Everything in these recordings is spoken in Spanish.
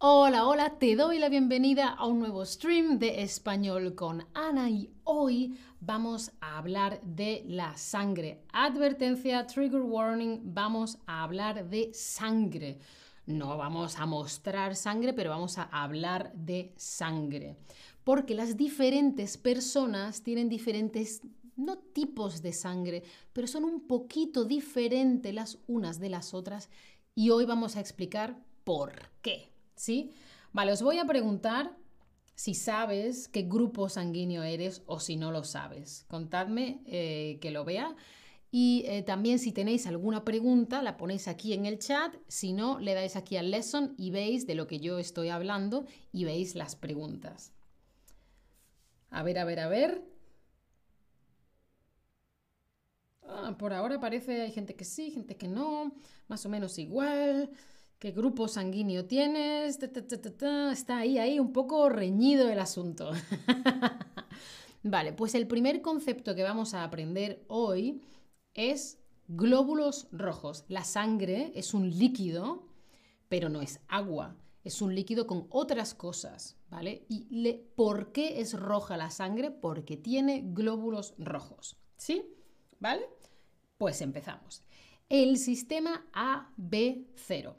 Hola, hola, te doy la bienvenida a un nuevo stream de español con Ana y hoy vamos a hablar de la sangre. Advertencia, trigger warning, vamos a hablar de sangre. No vamos a mostrar sangre, pero vamos a hablar de sangre. Porque las diferentes personas tienen diferentes, no tipos de sangre, pero son un poquito diferentes las unas de las otras y hoy vamos a explicar por qué. ¿Sí? Vale, os voy a preguntar si sabes qué grupo sanguíneo eres o si no lo sabes. Contadme eh, que lo vea. Y eh, también si tenéis alguna pregunta, la ponéis aquí en el chat. Si no, le dais aquí al lesson y veis de lo que yo estoy hablando y veis las preguntas. A ver, a ver, a ver. Ah, por ahora parece hay gente que sí, gente que no, más o menos igual qué grupo sanguíneo tienes, está ahí, ahí un poco reñido el asunto. vale, pues el primer concepto que vamos a aprender hoy es glóbulos rojos. La sangre es un líquido, pero no es agua, es un líquido con otras cosas, ¿vale? ¿Y por qué es roja la sangre? Porque tiene glóbulos rojos, ¿sí? ¿Vale? Pues empezamos. El sistema AB0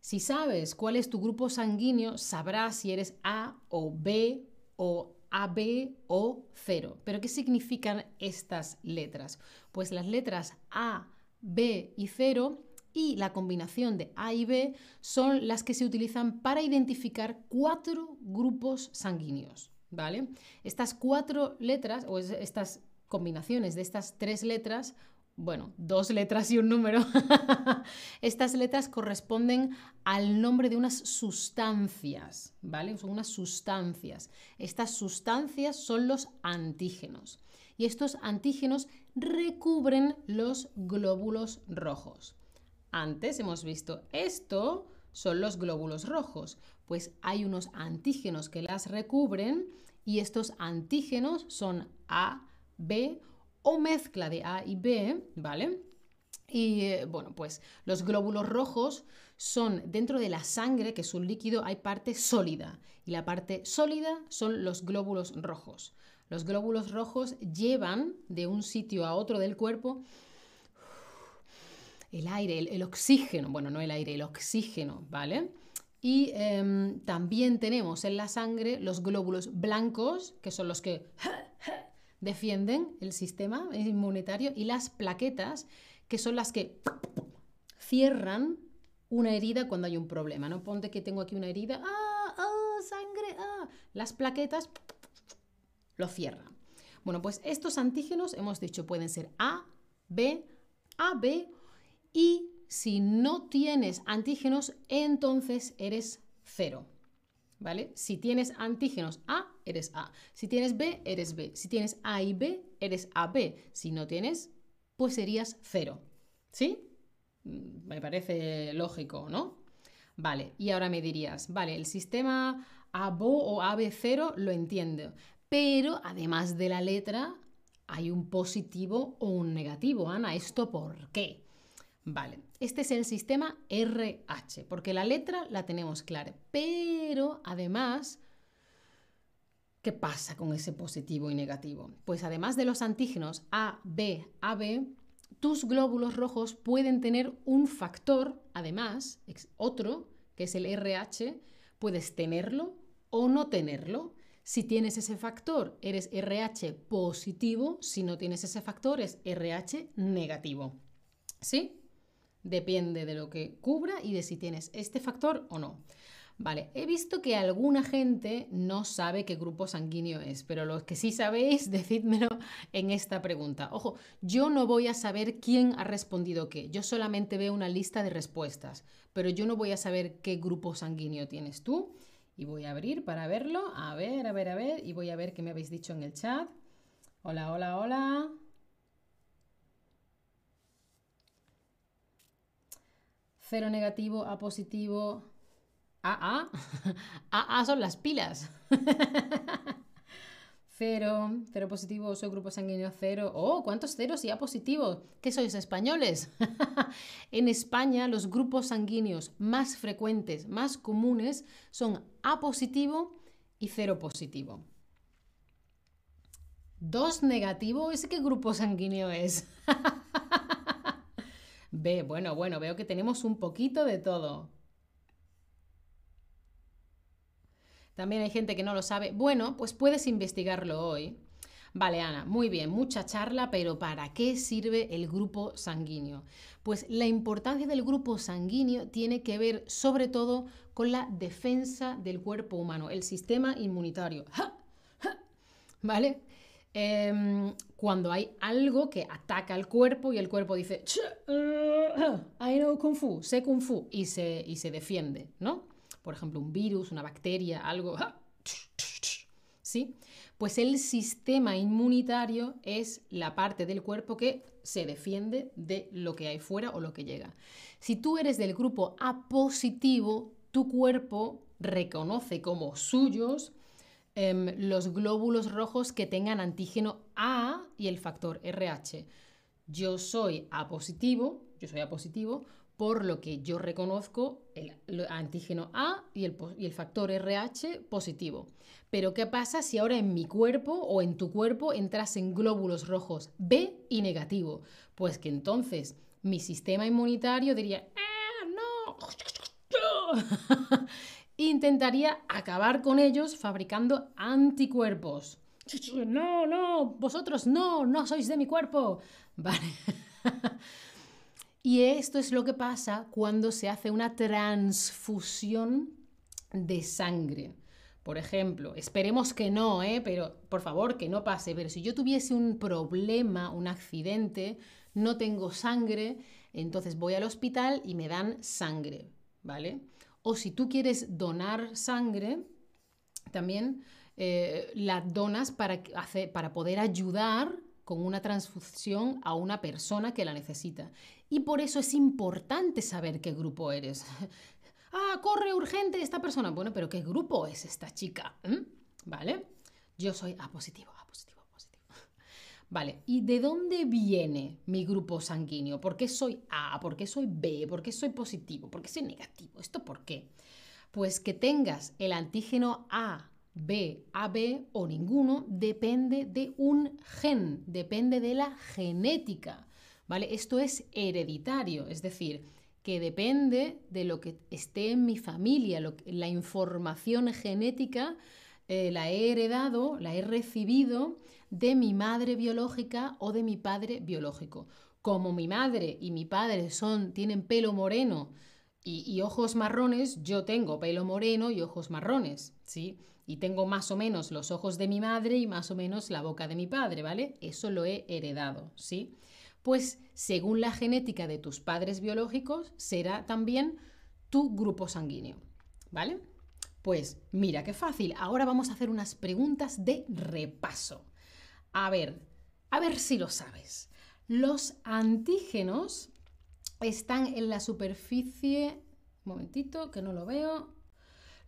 si sabes cuál es tu grupo sanguíneo, sabrás si eres A o B o AB o 0. ¿Pero qué significan estas letras? Pues las letras A, B y 0 y la combinación de A y B son las que se utilizan para identificar cuatro grupos sanguíneos. ¿Vale? Estas cuatro letras o estas combinaciones de estas tres letras bueno, dos letras y un número, estas letras corresponden al nombre de unas sustancias, ¿vale? Son unas sustancias. Estas sustancias son los antígenos. Y estos antígenos recubren los glóbulos rojos. Antes hemos visto esto son los glóbulos rojos, pues hay unos antígenos que las recubren y estos antígenos son A, B o mezcla de A y B, ¿vale? Y eh, bueno, pues los glóbulos rojos son dentro de la sangre, que es un líquido, hay parte sólida. Y la parte sólida son los glóbulos rojos. Los glóbulos rojos llevan de un sitio a otro del cuerpo el aire, el, oxígeno, bueno, no el aire, el oxígeno, ¿vale? Y em, también tenemos en la sangre los glóbulos blancos, que son los que defienden el sistema inmunitario y las plaquetas, que son las que cierran una herida cuando hay un problema. No ponte que tengo aquí una herida, ¡ah! ¡ah! ¡sangre! ¡ah! Las plaquetas lo cierran. Bueno, pues estos antígenos hemos dicho pueden ser A, B, AB y si no tienes antígenos, entonces eres cero. ¿Vale? Si tienes antígenos A, eres A. Si tienes B, eres B. Si tienes A y B, eres AB. Si no tienes, pues serías cero. ¿Sí? Mm, me parece lógico, ¿no? Vale, y ahora me dirías, vale, el sistema ABO o AB0 lo entiendo, pero además de la letra hay un positivo o un negativo, Ana. ¿Esto por qué? Vale, este es el sistema RH, porque la letra la tenemos clara, pero además, ¿qué pasa con ese positivo y negativo? Pues además de los antígenos A, B, AB, tus glóbulos rojos pueden tener un factor, además, otro, que es el RH, puedes tenerlo o no tenerlo. Si tienes ese factor, eres RH positivo, si no tienes ese factor, es RH negativo. ¿Sí? Depende de lo que cubra y de si tienes este factor o no. Vale, he visto que alguna gente no sabe qué grupo sanguíneo es, pero los que sí sabéis, decídmelo en esta pregunta. Ojo, yo no voy a saber quién ha respondido qué, yo solamente veo una lista de respuestas, pero yo no voy a saber qué grupo sanguíneo tienes tú. Y voy a abrir para verlo, a ver, a ver, a ver, y voy a ver qué me habéis dicho en el chat. Hola, hola, hola. Cero negativo, A positivo, AA. AA son las pilas. Cero, cero positivo, soy grupo sanguíneo cero. Oh, ¿cuántos ceros y A positivos? ¿Qué sois españoles? en España los grupos sanguíneos más frecuentes, más comunes, son A positivo y cero positivo. Dos negativo, ¿ese qué grupo sanguíneo es? B, bueno, bueno, veo que tenemos un poquito de todo. También hay gente que no lo sabe. Bueno, pues puedes investigarlo hoy. Vale, Ana, muy bien, mucha charla, pero ¿para qué sirve el grupo sanguíneo? Pues la importancia del grupo sanguíneo tiene que ver sobre todo con la defensa del cuerpo humano, el sistema inmunitario. ¿Vale? Em, cuando hay algo que ataca al cuerpo y el cuerpo dice, I know Kung Fu, sé Kung Fu, y se, y se defiende, ¿no? por ejemplo, un virus, una bacteria, algo, ¿sí? Pues el sistema inmunitario es la parte del cuerpo que se defiende de lo que hay fuera o lo que llega. Si tú eres del grupo A positivo, tu cuerpo reconoce como suyos em, los glóbulos rojos que tengan antígeno A y el factor RH. Yo soy A positivo, yo soy A positivo, por lo que yo reconozco el, antígeno A y el, y el, factor RH positivo. Pero ¿qué pasa si ahora en mi cuerpo o en tu cuerpo entrasen glóbulos rojos B y negativo? Pues que entonces mi sistema inmunitario diría, ¡Ah, no! Intentaría acabar con ellos fabricando anticuerpos. No, no, vosotros no, no sois de mi cuerpo. Vale. Y esto es lo que pasa cuando se hace una transfusión de sangre. Por ejemplo, esperemos que no, ¿eh? pero por favor que no pase. Pero si yo tuviese un problema, un accidente, no tengo sangre, entonces voy al hospital y me dan sangre, ¿vale? O si tú quieres donar sangre, también eh, la donas para, poder ayudar con una transfusión a una persona que la necesita. Y por eso es importante saber qué grupo eres. ah, corre urgente esta persona. Bueno, pero ¿qué grupo es esta chica? ¿Mm? ¿Vale? Yo soy A positivo, A positivo, A positivo. Vale, ¿y de dónde viene mi grupo sanguíneo? ¿Por qué soy A? ¿Por qué soy B? ¿Por qué soy positivo? ¿Por qué soy negativo? ¿Esto por qué? Pues que tengas el antígeno A B, AB o ninguno depende de un gen, depende de la genética, ¿vale? Esto es hereditario, es decir, que depende de lo que esté en mi familia, la información genética eh, la he heredado, la he recibido de mi madre biológica o de mi padre biológico. Como mi madre y mi padre son, tienen pelo moreno y, y ojos marrones, yo tengo pelo moreno y ojos marrones, ¿sí? y tengo más o menos los ojos de mi madre y más o menos la boca de mi padre, ¿vale? Eso lo he heredado, ¿sí? Pues según la genética de tus padres biológicos, será también tu grupo sanguíneo, ¿vale? Pues mira qué fácil. Ahora vamos a hacer unas preguntas de repaso. A ver, a ver si lo sabes. Los antígenos están en la superficie... Un momentito, que no lo veo.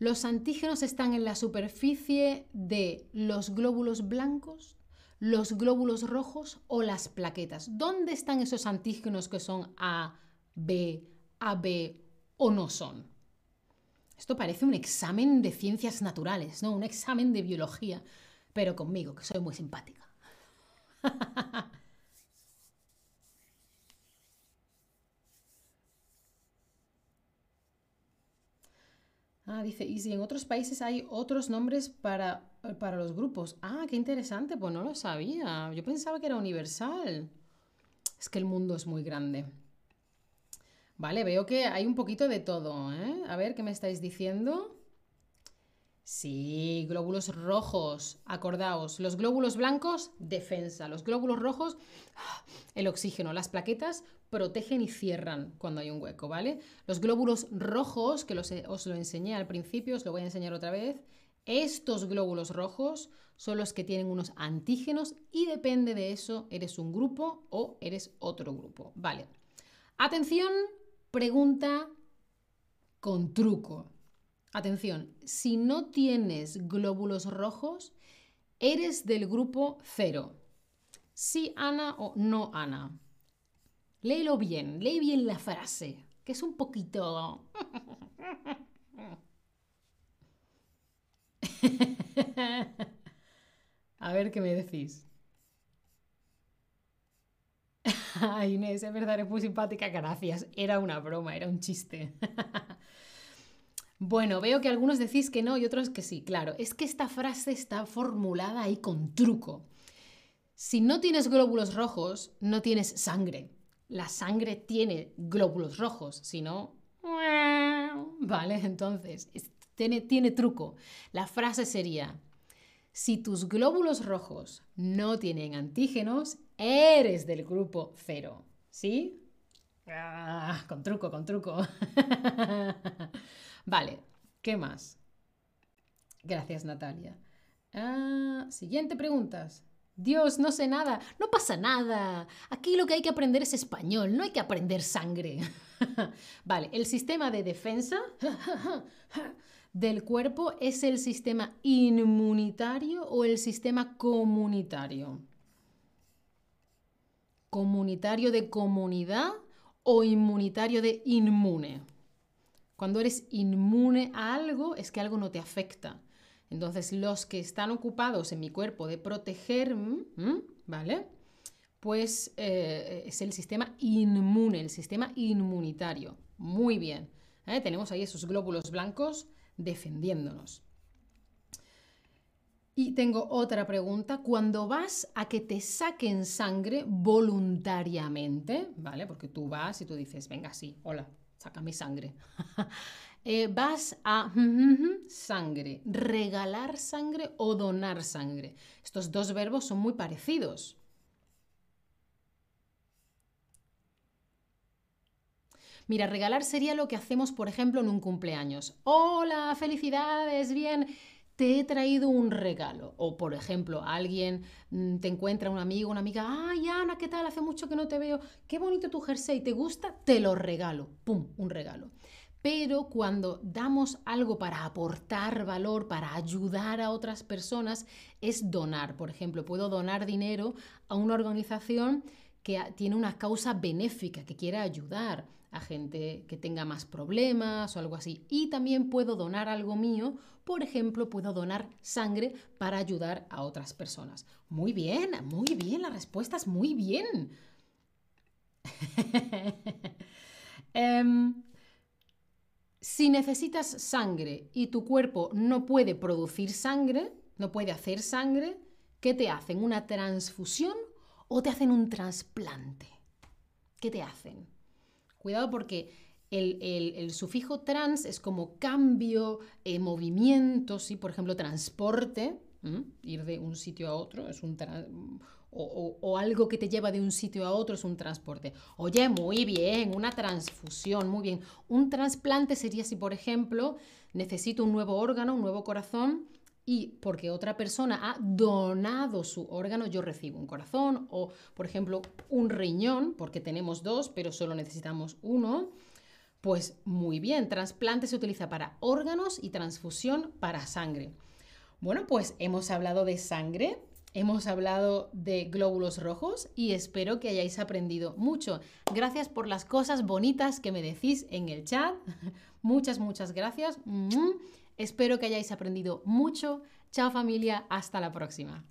Los antígenos están en la superficie de los glóbulos blancos, los glóbulos rojos o las plaquetas. ¿Dónde están esos antígenos que son A, B, AB o no son? Esto parece un examen de ciencias naturales, ¿no? Un examen de biología, pero conmigo, que soy muy simpática. Ah, dice, y si en otros países hay otros nombres para, para los grupos. Ah, qué interesante, pues no lo sabía. Yo pensaba que era universal. Es que el mundo es muy grande. Vale, veo que hay un poquito de todo, ¿eh? A ver, ¿qué me estáis diciendo? Sí, glóbulos rojos, acordaos. Los glóbulos blancos, defensa. Los glóbulos rojos, el oxígeno. Las plaquetas, protegen y cierran cuando hay un hueco, ¿vale? Los glóbulos rojos, que os lo enseñé al principio, os lo voy a enseñar otra vez, estos glóbulos rojos son los que tienen unos antígenos y depende de eso, eres un grupo o eres otro grupo, ¿vale? Atención, pregunta con truco. Atención, si no tienes glóbulos rojos, ¿Eres del grupo cero? ¿Sí, Ana o no, Ana? Léelo bien, lee bien la frase, que es un poquito... A ver qué me decís. Ay, Inés, es verdad, eres muy simpática, gracias. Era una broma, era un chiste. bueno, veo que algunos decís que no y otros que sí. Claro, es que esta frase está formulada ahí con truco. Si no tienes glóbulos rojos, no tienes sangre. La sangre tiene glóbulos rojos, si no... Vale, entonces, tiene truco. La frase sería, si tus glóbulos rojos no tienen antígenos, eres del grupo cero. ¿Sí? Ah, con truco, con truco. vale, ¿qué más? Gracias, Natalia. Ah, siguiente preguntas. Dios, no sé nada. No pasa nada. Aquí lo que hay que aprender es español, no hay que aprender sangre. vale, el sistema de defensa del cuerpo es el sistema inmunitario o el sistema comunitario. Comunitario de comunidad o inmunitario de inmune. Cuando eres inmune a algo es que algo no te afecta. Entonces, los que están ocupados en mi cuerpo de proteger, ¿vale? Pues eh, es el sistema inmune, el sistema inmunitario. Muy bien. ¿eh? Tenemos ahí esos glóbulos blancos defendiéndonos. Y tengo otra pregunta. Cuando vas a que te saquen sangre voluntariamente, ¿vale? Porque tú vas y tú dices, venga, sí, hola, sácame sangre. Eh, vas a sangre, regalar sangre o donar sangre. Estos dos verbos son muy parecidos. Mira, regalar sería lo que hacemos, por ejemplo, en un cumpleaños. Hola, felicidades, bien te he traído un regalo. O, por ejemplo, alguien mm, te encuentra un amigo, una amiga, ay, Ana, ¿qué tal? Hace mucho que no te veo. Qué bonito tu jersey, ¿te gusta? Te lo regalo. ¡Pum! Un regalo. Pero cuando damos algo para aportar valor, para ayudar a otras personas, es donar. Por ejemplo, puedo donar dinero a una organización que tiene una causa benéfica, que quiera ayudar a gente que tenga más problemas o algo así. Y también puedo donar algo mío, por ejemplo, puedo donar sangre para ayudar a otras personas. Muy bien, muy bien, la respuesta es muy bien. Em, si necesitas sangre y tu cuerpo no puede producir sangre, no puede hacer sangre, ¿qué te hacen? ¿Una transfusión o te hacen un trasplante? ¿Qué te hacen? Cuidado porque el, sufijo trans es como cambio, eh, movimiento, ¿sí? por ejemplo, transporte, ir de un sitio a otro es un o, o, algo que te lleva de un sitio a otro es un transporte. Oye, muy bien, una transfusión, muy bien. Un trasplante sería si, por ejemplo, necesito un nuevo órgano, un nuevo corazón, y porque otra persona ha donado su órgano, yo recibo un corazón o, por ejemplo, un riñón, porque tenemos dos, pero solo necesitamos uno. Pues muy bien, trasplante se utiliza para órganos y transfusión para sangre. Bueno, pues hemos hablado de sangre, hemos hablado de glóbulos rojos y espero que hayáis aprendido mucho. Gracias por las cosas bonitas que me decís en el chat. muchas, muchas gracias. Espero que hayáis aprendido mucho. Chao familia, hasta la próxima.